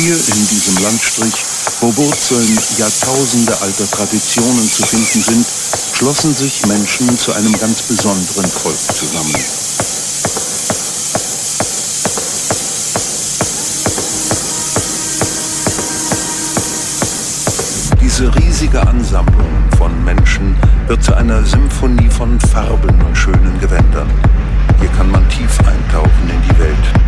Hier in diesem Landstrich, wo Wurzeln Jahrtausende alter Traditionen zu finden sind, schlossen sich Menschen zu einem ganz besonderen Volk zusammen. Diese riesige Ansammlung von Menschen wird zu einer Symphonie von Farben und schönen Gewändern. Hier kann man tief eintauchen in die Welt.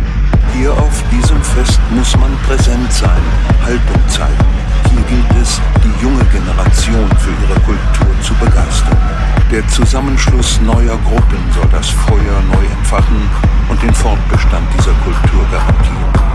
Hier auf diesem Fest muss man präsent sein, Haltung zeigen. Hier gilt es, die junge Generation für ihre Kultur zu begeistern. Der Zusammenschluss neuer Gruppen soll das Feuer neu entfachen und den Fortbestand dieser Kultur garantieren.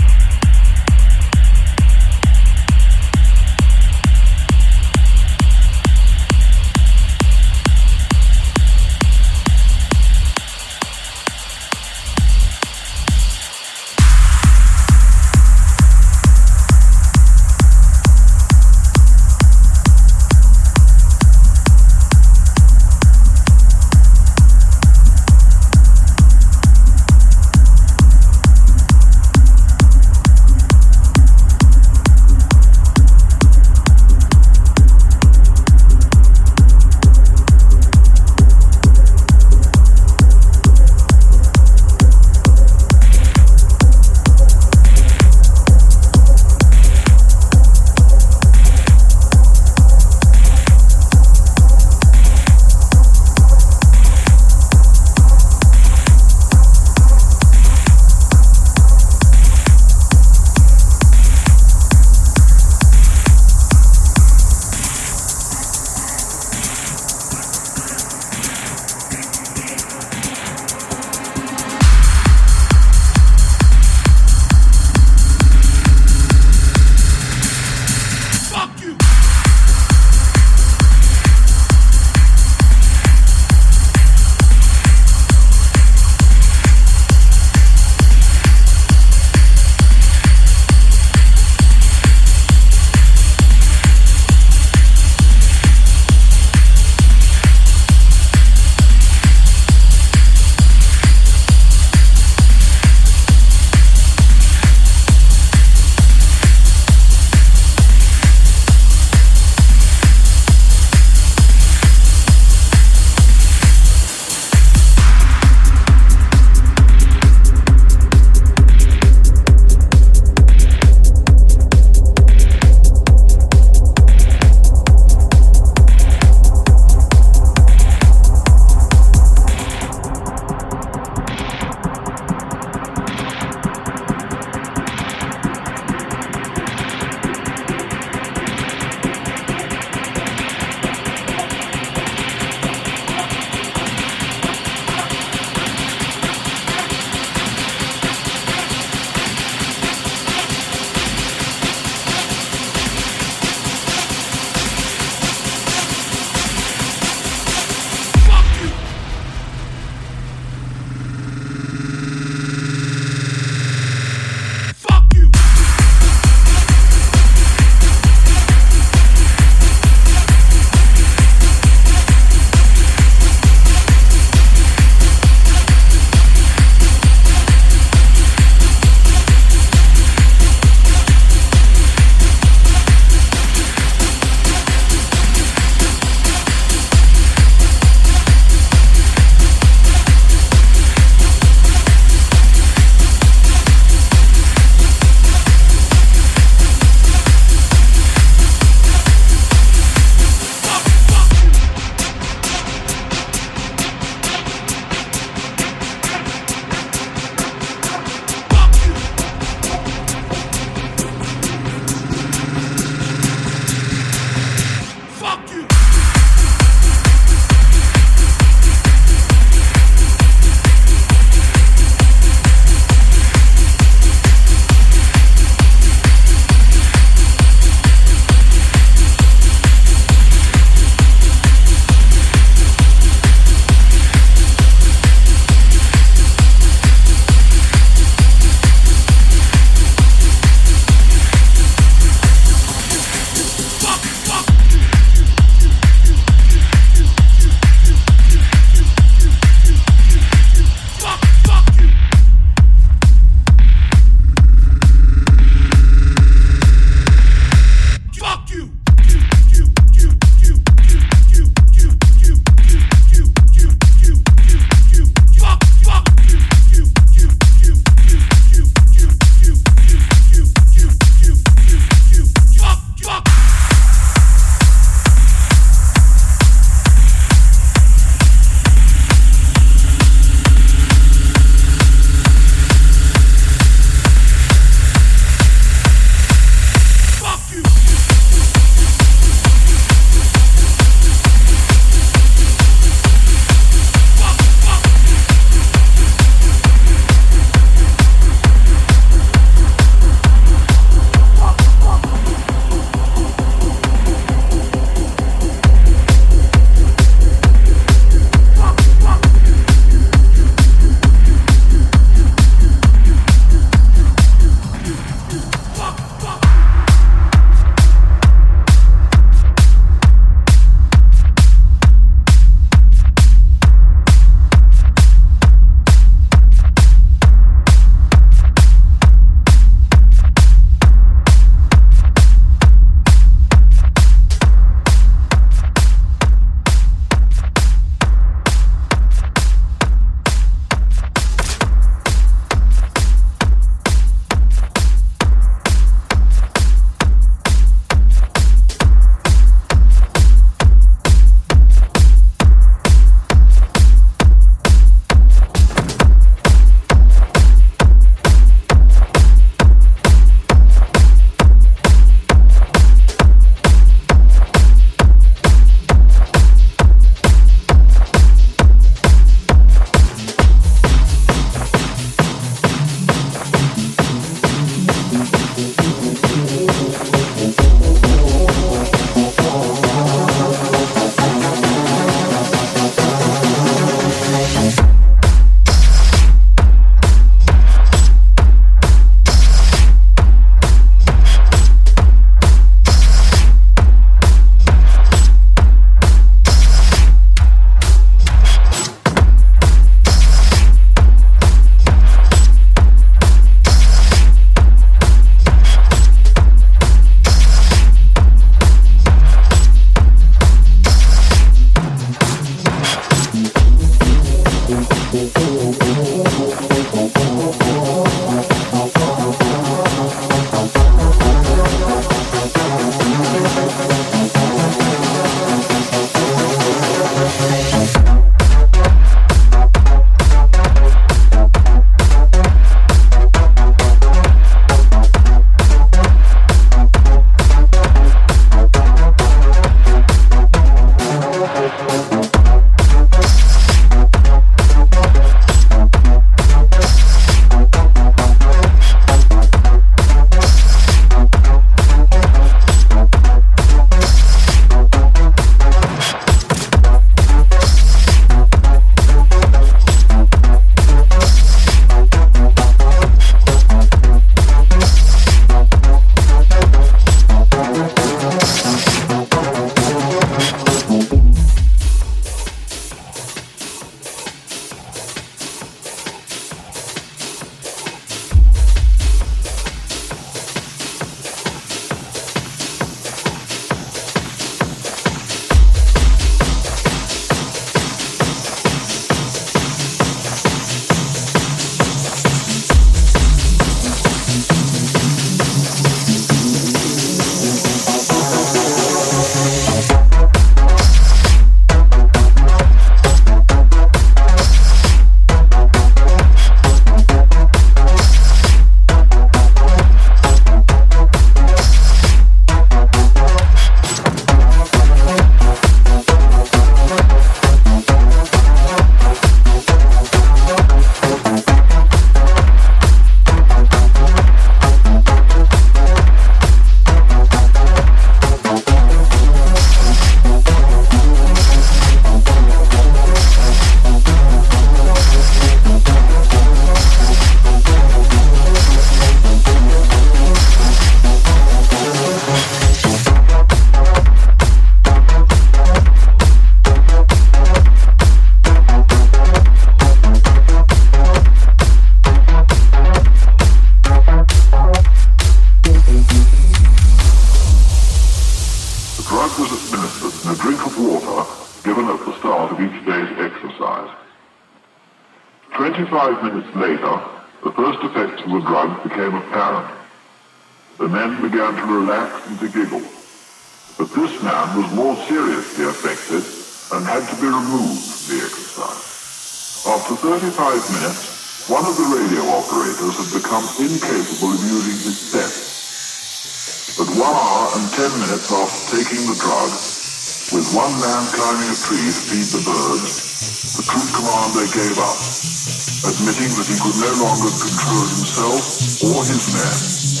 No longer control himself or his men.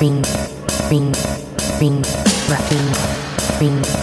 Ring, ring, ring, ring, ring,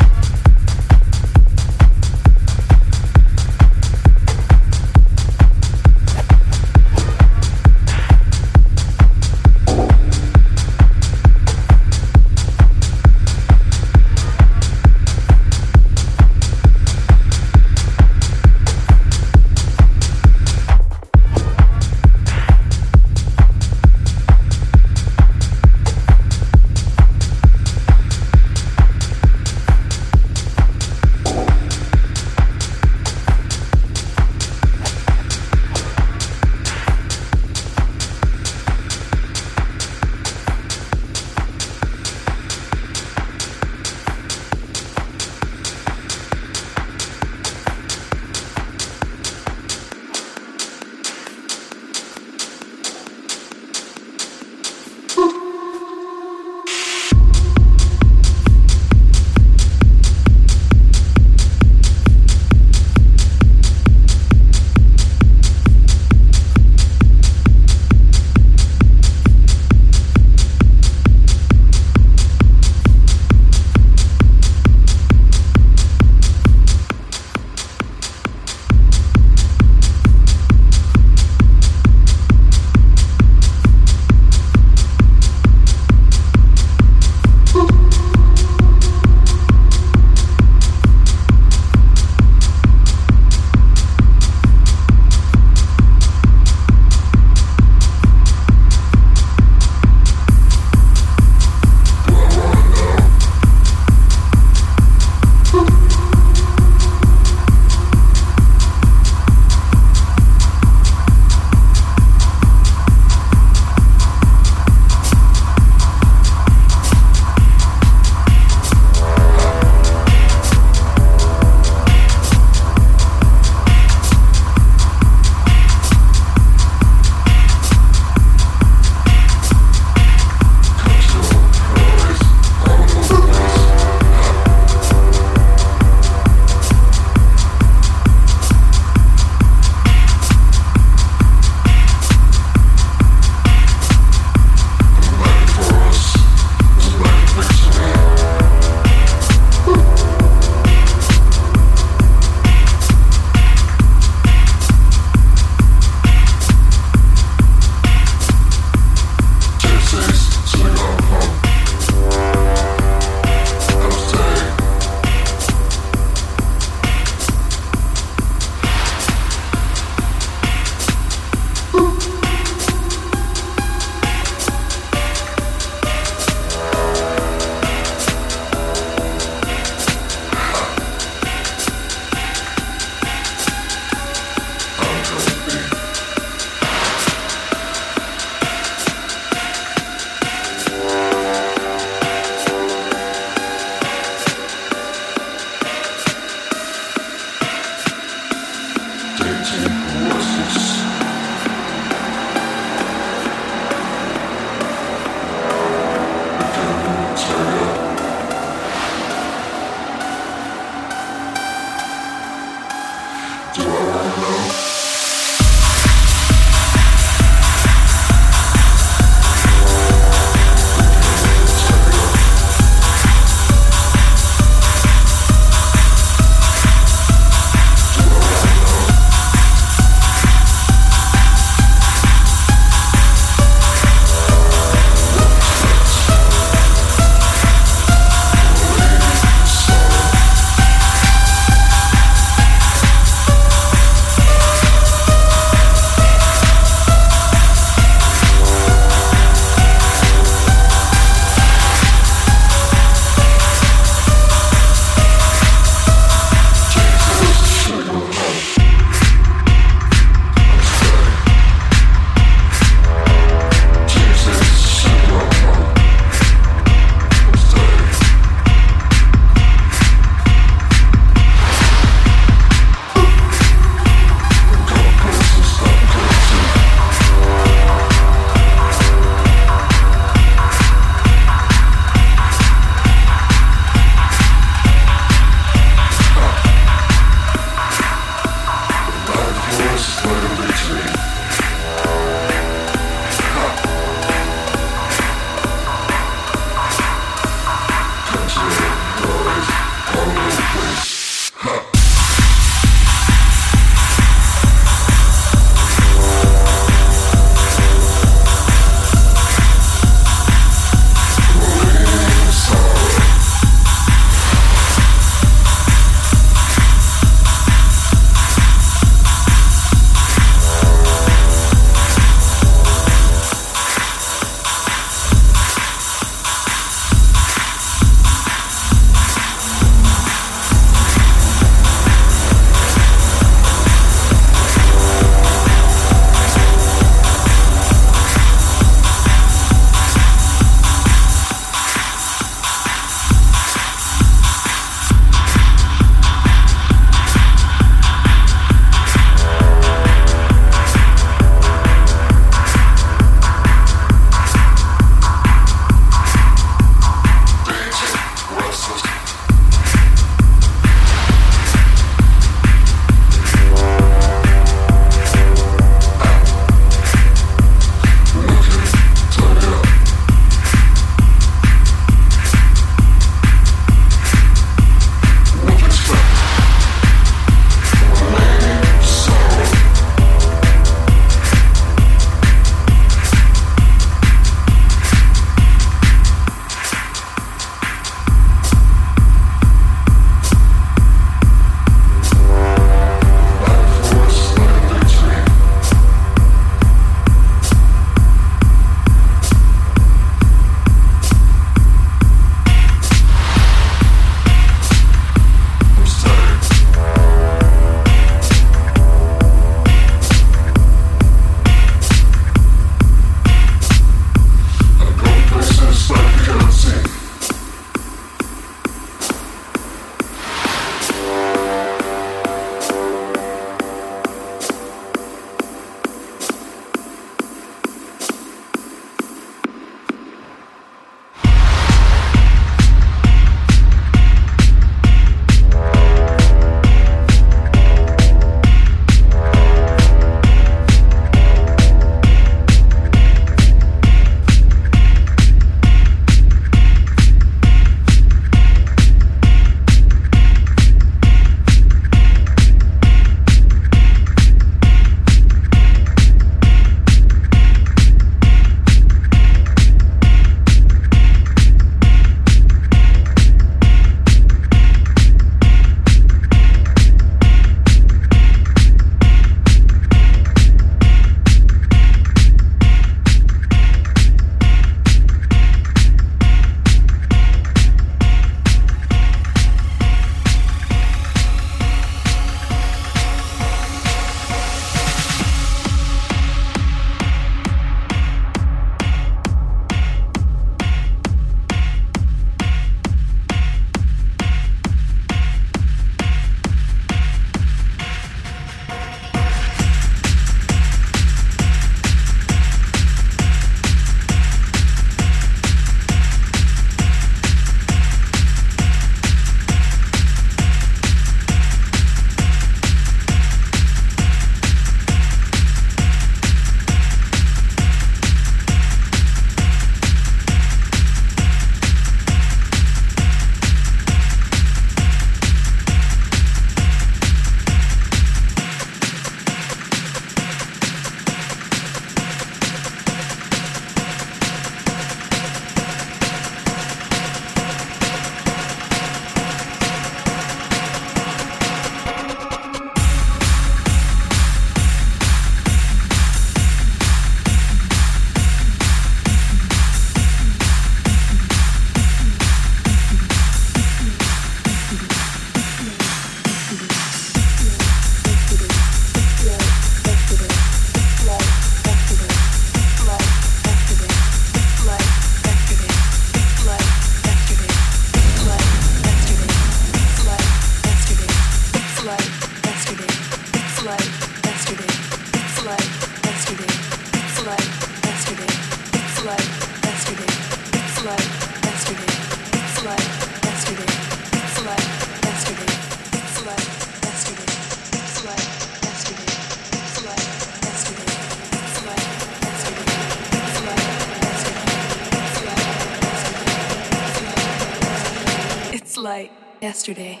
yesterday.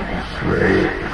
love. Great.